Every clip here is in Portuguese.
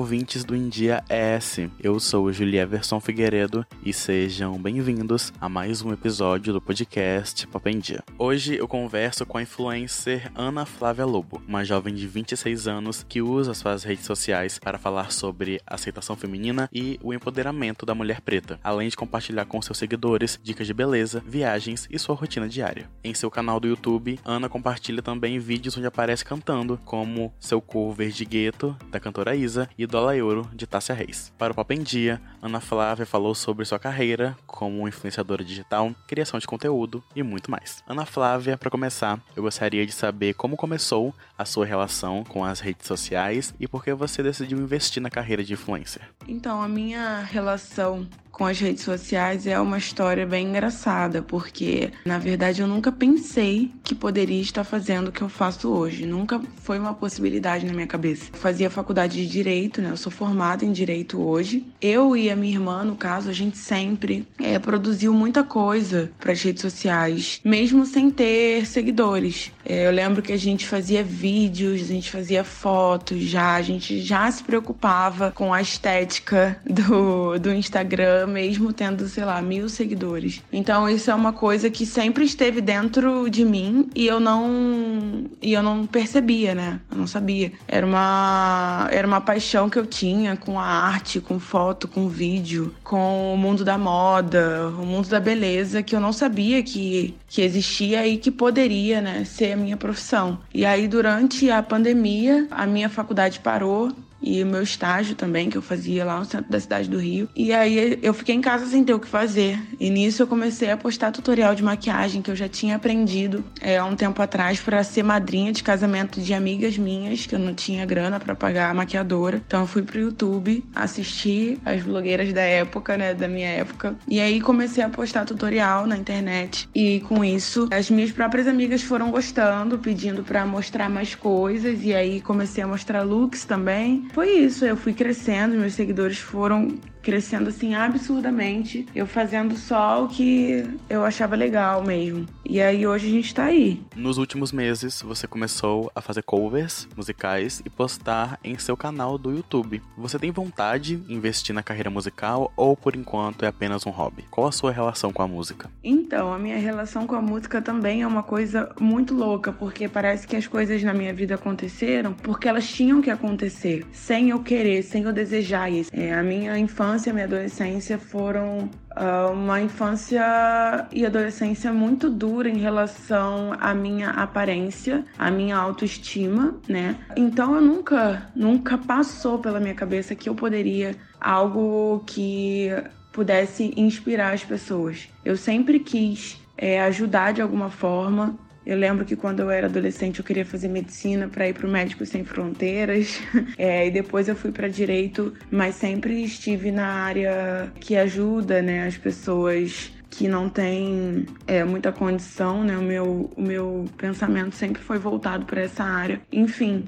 ouvintes do India S. Eu sou Julia Everson Figueiredo e sejam bem-vindos a mais um episódio do podcast Papo em Dia. Hoje eu converso com a influencer Ana Flávia Lobo, uma jovem de 26 anos que usa suas redes sociais para falar sobre aceitação feminina e o empoderamento da mulher preta, além de compartilhar com seus seguidores dicas de beleza, viagens e sua rotina diária. Em seu canal do YouTube, Ana compartilha também vídeos onde aparece cantando, como seu cover de Gueto, da cantora Isa e Dólar Euro de Tássia Reis. Para o Papo em Dia, Ana Flávia falou sobre sua carreira como influenciadora digital, criação de conteúdo e muito mais. Ana Flávia, para começar, eu gostaria de saber como começou a sua relação com as redes sociais e por que você decidiu investir na carreira de influencer. Então, a minha relação com as redes sociais é uma história bem engraçada, porque na verdade eu nunca pensei que poderia estar fazendo o que eu faço hoje. Nunca foi uma possibilidade na minha cabeça. Eu fazia faculdade de direito, né? Eu sou formada em direito hoje. Eu e a minha irmã, no caso, a gente sempre é, produziu muita coisa para as redes sociais, mesmo sem ter seguidores. É, eu lembro que a gente fazia vídeos, a gente fazia fotos já, a gente já se preocupava com a estética do, do Instagram mesmo tendo, sei lá, mil seguidores. Então isso é uma coisa que sempre esteve dentro de mim e eu não e eu não percebia, né? Eu não sabia. Era uma era uma paixão que eu tinha com a arte, com foto, com vídeo, com o mundo da moda, o mundo da beleza que eu não sabia que que existia e que poderia, né, ser a minha profissão. E aí durante a pandemia, a minha faculdade parou e o meu estágio também, que eu fazia lá no centro da cidade do Rio. E aí eu fiquei em casa sem ter o que fazer. E nisso eu comecei a postar tutorial de maquiagem que eu já tinha aprendido é, há um tempo atrás para ser madrinha de casamento de amigas minhas, que eu não tinha grana para pagar a maquiadora. Então eu fui pro YouTube, assisti as blogueiras da época, né, da minha época. E aí comecei a postar tutorial na internet. E com isso, as minhas próprias amigas foram gostando, pedindo para mostrar mais coisas. E aí comecei a mostrar looks também foi isso. Eu fui crescendo, meus seguidores foram crescendo assim absurdamente. Eu fazendo só o que eu achava legal mesmo. E aí hoje a gente tá aí. Nos últimos meses, você começou a fazer covers musicais e postar em seu canal do YouTube. Você tem vontade de investir na carreira musical ou por enquanto é apenas um hobby? Qual a sua relação com a música? Então, a minha relação com a música também é uma coisa muito louca, porque parece que as coisas na minha vida aconteceram porque elas tinham que acontecer, sem eu querer, sem eu desejar isso. É, a minha infância infância e minha adolescência foram uh, uma infância e adolescência muito dura em relação à minha aparência, à minha autoestima, né? Então eu nunca, nunca passou pela minha cabeça que eu poderia algo que pudesse inspirar as pessoas. Eu sempre quis é, ajudar de alguma forma, eu lembro que quando eu era adolescente eu queria fazer medicina para ir para o Médicos Sem Fronteiras. É, e depois eu fui para direito, mas sempre estive na área que ajuda né, as pessoas que não têm é, muita condição, né? O meu, o meu pensamento sempre foi voltado para essa área. Enfim,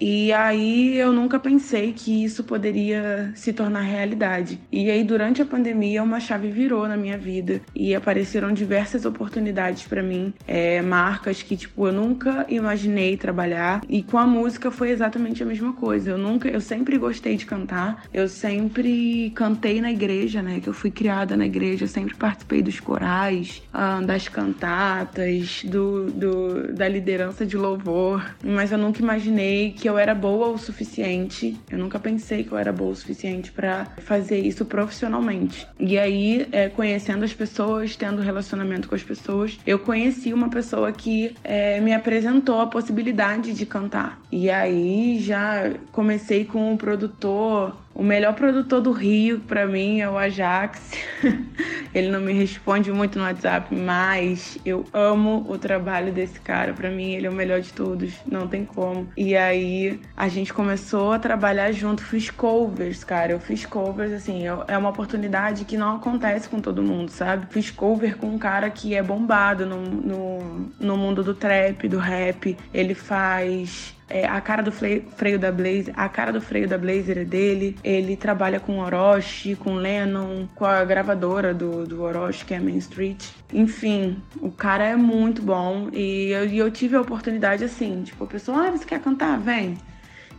e aí eu nunca pensei que isso poderia se tornar realidade. E aí durante a pandemia uma chave virou na minha vida e apareceram diversas oportunidades para mim, é, marcas que tipo eu nunca imaginei trabalhar. E com a música foi exatamente a mesma coisa. Eu nunca, eu sempre gostei de cantar. Eu sempre cantei na igreja, né? Que eu fui criada na igreja. Eu sempre participei dos corais, ah, das cantatas, do, do da liderança de louvor. Mas eu nunca imaginei que que eu era boa o suficiente. Eu nunca pensei que eu era boa o suficiente para fazer isso profissionalmente. E aí, é, conhecendo as pessoas, tendo relacionamento com as pessoas, eu conheci uma pessoa que é, me apresentou a possibilidade de cantar. E aí já comecei com o produtor o melhor produtor do Rio, para mim, é o Ajax. Ele não me responde muito no WhatsApp, mas eu amo o trabalho desse cara. Para mim, ele é o melhor de todos, não tem como. E aí, a gente começou a trabalhar junto. Fiz covers, cara. Eu fiz covers, assim, é uma oportunidade que não acontece com todo mundo, sabe? Fiz cover com um cara que é bombado no, no, no mundo do trap, do rap. Ele faz é, a cara do freio da Blazer, a cara do freio da Blazer é dele. Ele trabalha com Orochi, com Lennon, com a gravadora do, do Orochi, que é Main Street. Enfim, o cara é muito bom e eu, eu tive a oportunidade assim, tipo, a pessoa, ah, você quer cantar? Vem.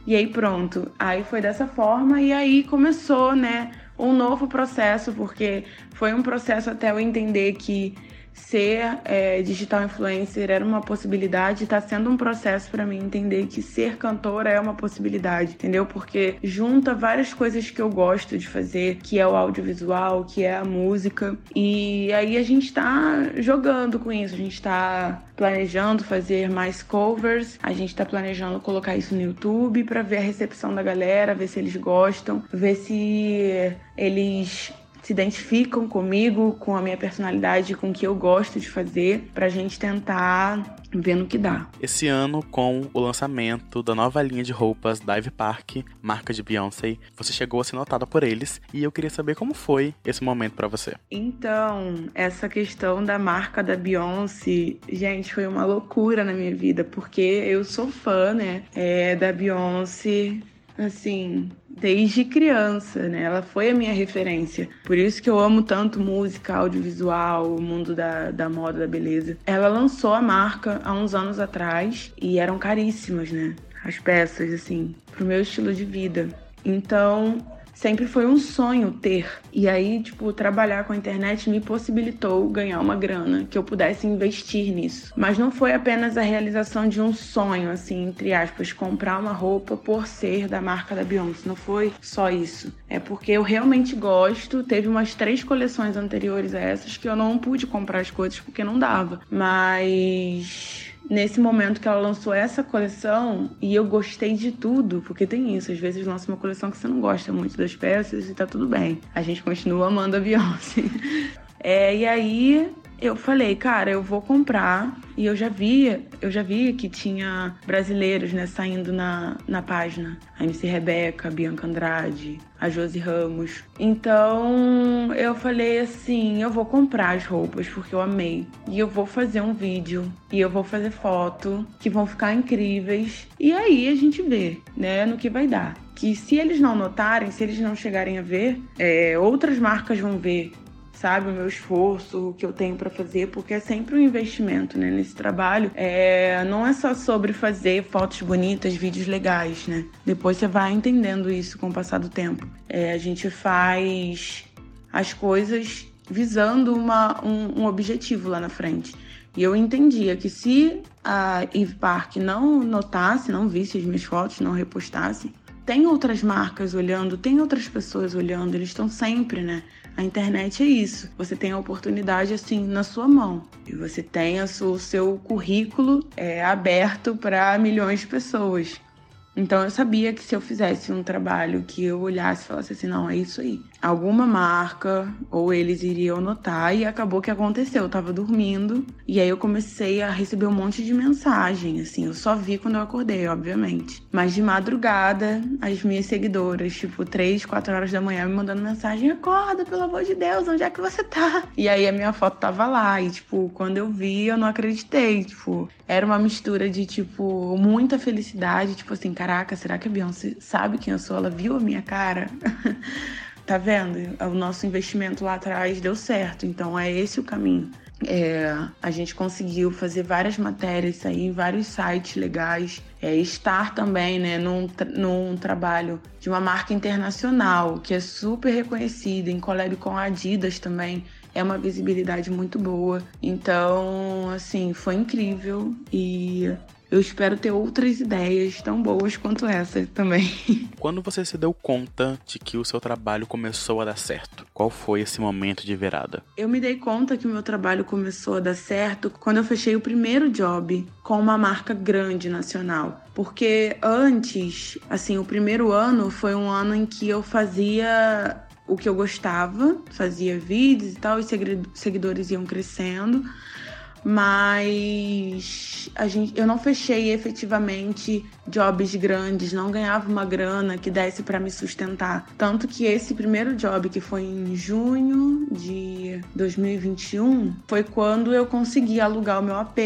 E aí pronto. Aí foi dessa forma e aí começou, né, um novo processo, porque foi um processo até eu entender que ser é, digital influencer era uma possibilidade, está sendo um processo para mim entender que ser cantora é uma possibilidade, entendeu? Porque junta várias coisas que eu gosto de fazer, que é o audiovisual, que é a música, e aí a gente está jogando com isso, a gente está planejando fazer mais covers, a gente está planejando colocar isso no YouTube para ver a recepção da galera, ver se eles gostam, ver se eles se identificam comigo, com a minha personalidade, com o que eu gosto de fazer, pra gente tentar ver no que dá. Esse ano, com o lançamento da nova linha de roupas Dive Park, marca de Beyoncé, você chegou a ser notada por eles e eu queria saber como foi esse momento para você. Então, essa questão da marca da Beyoncé, gente, foi uma loucura na minha vida, porque eu sou fã, né, é, da Beyoncé assim, desde criança, né? Ela foi a minha referência. Por isso que eu amo tanto música, audiovisual, o mundo da, da moda, da beleza. Ela lançou a marca há uns anos atrás e eram caríssimas, né? As peças, assim, pro meu estilo de vida. Então, sempre foi um sonho ter. E aí, tipo, trabalhar com a internet me possibilitou ganhar uma grana que eu pudesse investir nisso. Mas não foi apenas a realização de um sonho, assim, entre aspas, comprar uma roupa por ser da marca da Beyoncé. Não foi só isso. É porque eu realmente gosto. Teve umas três coleções anteriores a essas que eu não pude comprar as coisas porque não dava. Mas nesse momento que ela lançou essa coleção e eu gostei de tudo, porque tem isso, às vezes lança uma coleção que você não gosta muito das peças e tá tudo bem. A gente continua amando a Beyoncé. É, e aí eu falei, cara, eu vou comprar. E eu já via, eu já via que tinha brasileiros, né, saindo na, na página. A MC Rebeca, Bianca Andrade, a Josi Ramos. Então eu falei assim, eu vou comprar as roupas porque eu amei. E eu vou fazer um vídeo e eu vou fazer foto que vão ficar incríveis. E aí a gente vê, né, no que vai dar que se eles não notarem, se eles não chegarem a ver, é, outras marcas vão ver sabe? O meu esforço, o que eu tenho para fazer, porque é sempre um investimento, né? Nesse trabalho. É, não é só sobre fazer fotos bonitas, vídeos legais, né? Depois você vai entendendo isso com o passar do tempo. É, a gente faz as coisas visando uma, um, um objetivo lá na frente. E eu entendia que se a Eve Park não notasse, não visse as minhas fotos, não repostasse, tem outras marcas olhando, tem outras pessoas olhando, eles estão sempre, né? A internet é isso. Você tem a oportunidade assim na sua mão e você tem o seu currículo é, aberto para milhões de pessoas. Então eu sabia que se eu fizesse um trabalho que eu olhasse e falasse assim, não, é isso aí. Alguma marca ou eles iriam notar e acabou que aconteceu. Eu tava dormindo e aí eu comecei a receber um monte de mensagem, assim, eu só vi quando eu acordei, obviamente. Mas de madrugada, as minhas seguidoras, tipo, 3, 4 horas da manhã, me mandando mensagem: acorda, pelo amor de Deus, onde é que você tá? E aí a minha foto tava lá. E, tipo, quando eu vi, eu não acreditei. Tipo, era uma mistura de, tipo, muita felicidade, tipo assim, cara caraca, será que a Beyoncé sabe quem eu sou? Ela viu a minha cara? tá vendo? O nosso investimento lá atrás deu certo, então é esse o caminho. É, a gente conseguiu fazer várias matérias, sair em vários sites legais, é, estar também né, num, num trabalho de uma marca internacional que é super reconhecida, em collab com a Adidas também, é uma visibilidade muito boa. Então, assim, foi incrível e eu espero ter outras ideias tão boas quanto essa também. Quando você se deu conta de que o seu trabalho começou a dar certo? Qual foi esse momento de virada? Eu me dei conta que o meu trabalho começou a dar certo quando eu fechei o primeiro job com uma marca grande nacional. Porque antes, assim, o primeiro ano foi um ano em que eu fazia o que eu gostava, fazia vídeos e tal, os seguidores iam crescendo mas a gente, eu não fechei efetivamente jobs grandes, não ganhava uma grana que desse para me sustentar. Tanto que esse primeiro job, que foi em junho de 2021, foi quando eu consegui alugar o meu AP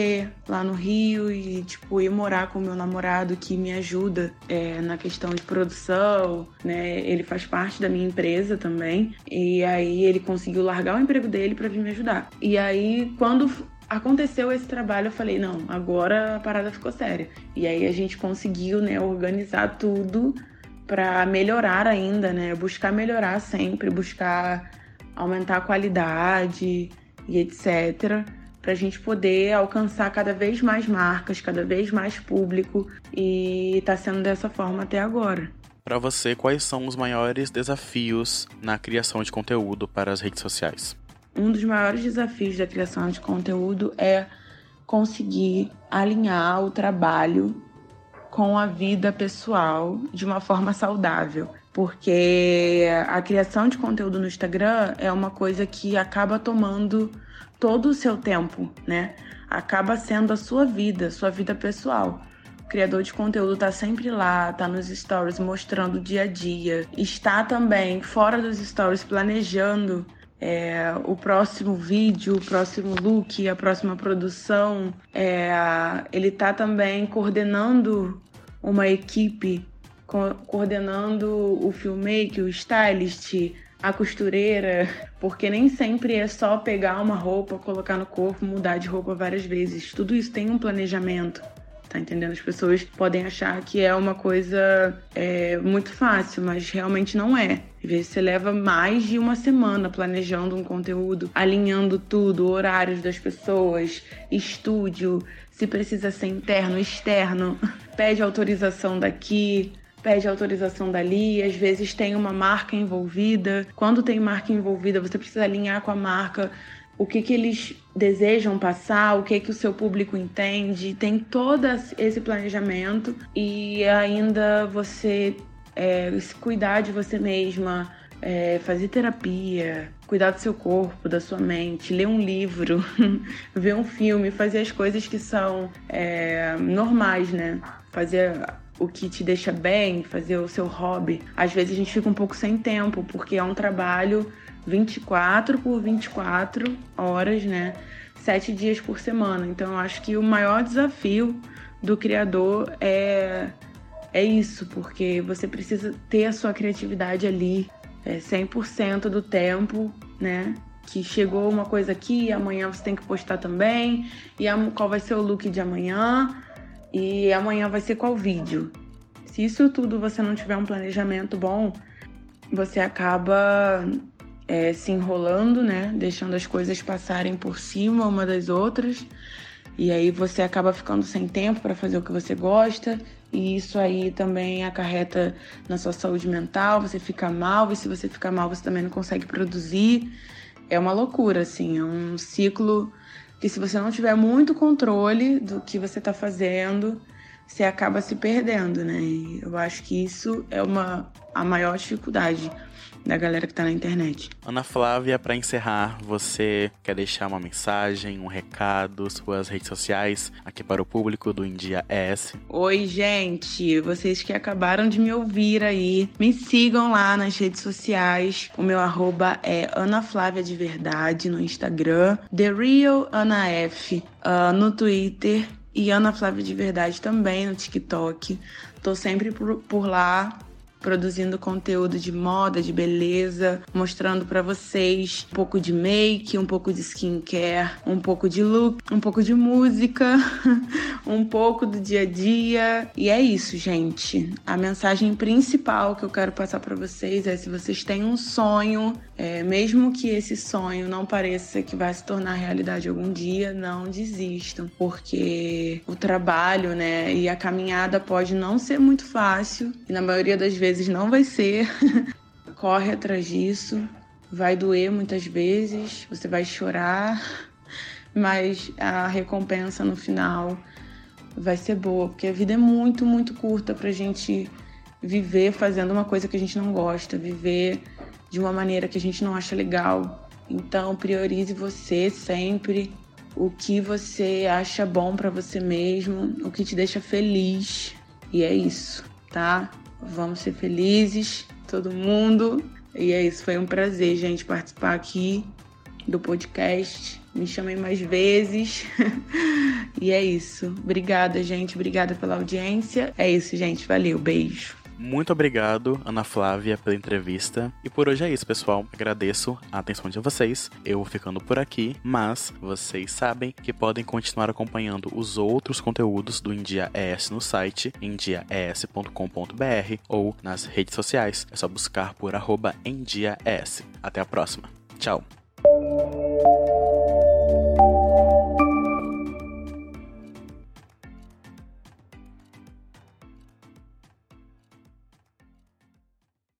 lá no Rio e, tipo, ir morar com o meu namorado que me ajuda é, na questão de produção, né? Ele faz parte da minha empresa também. E aí ele conseguiu largar o emprego dele para vir me ajudar. E aí, quando aconteceu esse trabalho, eu falei, não, agora a parada ficou séria. E aí a gente conseguiu, né, organizar tudo para melhorar ainda, né? Buscar melhorar sempre, buscar aumentar a qualidade e etc. Para a gente poder alcançar cada vez mais marcas, cada vez mais público e está sendo dessa forma até agora. Para você, quais são os maiores desafios na criação de conteúdo para as redes sociais? Um dos maiores desafios da criação de conteúdo é conseguir alinhar o trabalho com a vida pessoal de uma forma saudável. Porque a criação de conteúdo no Instagram é uma coisa que acaba tomando todo o seu tempo, né? Acaba sendo a sua vida, sua vida pessoal. O criador de conteúdo tá sempre lá, tá nos stories mostrando o dia a dia, está também fora dos stories planejando é, o próximo vídeo, o próximo look, a próxima produção. É, ele está também coordenando uma equipe, co coordenando o filmmaker, o stylist, a costureira, porque nem sempre é só pegar uma roupa, colocar no corpo, mudar de roupa várias vezes. Tudo isso tem um planejamento tá entendendo? As pessoas podem achar que é uma coisa é, muito fácil, mas realmente não é. Às vezes você leva mais de uma semana planejando um conteúdo, alinhando tudo, horários das pessoas, estúdio, se precisa ser interno, externo, pede autorização daqui, pede autorização dali, às vezes tem uma marca envolvida. Quando tem marca envolvida, você precisa alinhar com a marca o que, que eles desejam passar, o que, que o seu público entende. Tem todo esse planejamento e ainda você é, se cuidar de você mesma, é, fazer terapia, cuidar do seu corpo, da sua mente, ler um livro, ver um filme, fazer as coisas que são é, normais, né? Fazer o que te deixa bem, fazer o seu hobby. Às vezes a gente fica um pouco sem tempo, porque é um trabalho 24 por 24 horas, né? Sete dias por semana. Então, eu acho que o maior desafio do criador é, é isso, porque você precisa ter a sua criatividade ali é, 100% do tempo, né? Que chegou uma coisa aqui, amanhã você tem que postar também, e qual vai ser o look de amanhã, e amanhã vai ser qual vídeo. Se isso tudo você não tiver um planejamento bom, você acaba é, se enrolando, né? Deixando as coisas passarem por cima uma das outras. E aí você acaba ficando sem tempo para fazer o que você gosta. E isso aí também acarreta na sua saúde mental, você fica mal, e se você fica mal, você também não consegue produzir. É uma loucura, assim, é um ciclo que se você não tiver muito controle do que você está fazendo, você acaba se perdendo, né? E eu acho que isso é uma a maior dificuldade da galera que tá na internet. Ana Flávia, para encerrar, você quer deixar uma mensagem, um recado, suas redes sociais aqui para o público do India S? Oi, gente, vocês que acabaram de me ouvir aí, me sigam lá nas redes sociais. O meu arroba é Ana Flávia de Verdade no Instagram, The Real Ana F uh, no Twitter e Ana Flávia de Verdade também no TikTok. Tô sempre por, lá produzindo conteúdo de moda, de beleza, mostrando para vocês um pouco de make, um pouco de skincare, um pouco de look, um pouco de música, um pouco do dia a dia. E é isso, gente. A mensagem principal que eu quero passar para vocês é se vocês têm um sonho, é, mesmo que esse sonho não pareça que vai se tornar realidade algum dia, não desistam, porque o trabalho, né, e a caminhada pode não ser muito fácil e na maioria das vezes não vai ser. Corre atrás disso. Vai doer muitas vezes, você vai chorar, mas a recompensa no final vai ser boa, porque a vida é muito, muito curta pra gente viver fazendo uma coisa que a gente não gosta, viver de uma maneira que a gente não acha legal. Então, priorize você sempre, o que você acha bom para você mesmo, o que te deixa feliz. E é isso, tá? Vamos ser felizes, todo mundo. E é isso, foi um prazer, gente, participar aqui do podcast. Me chamem mais vezes. e é isso. Obrigada, gente. Obrigada pela audiência. É isso, gente. Valeu. Beijo. Muito obrigado, Ana Flávia, pela entrevista. E por hoje é isso, pessoal. Agradeço a atenção de vocês. Eu vou ficando por aqui, mas vocês sabem que podem continuar acompanhando os outros conteúdos do India ES no site endiaes.com.br ou nas redes sociais. É só buscar por arroba. Até a próxima. Tchau.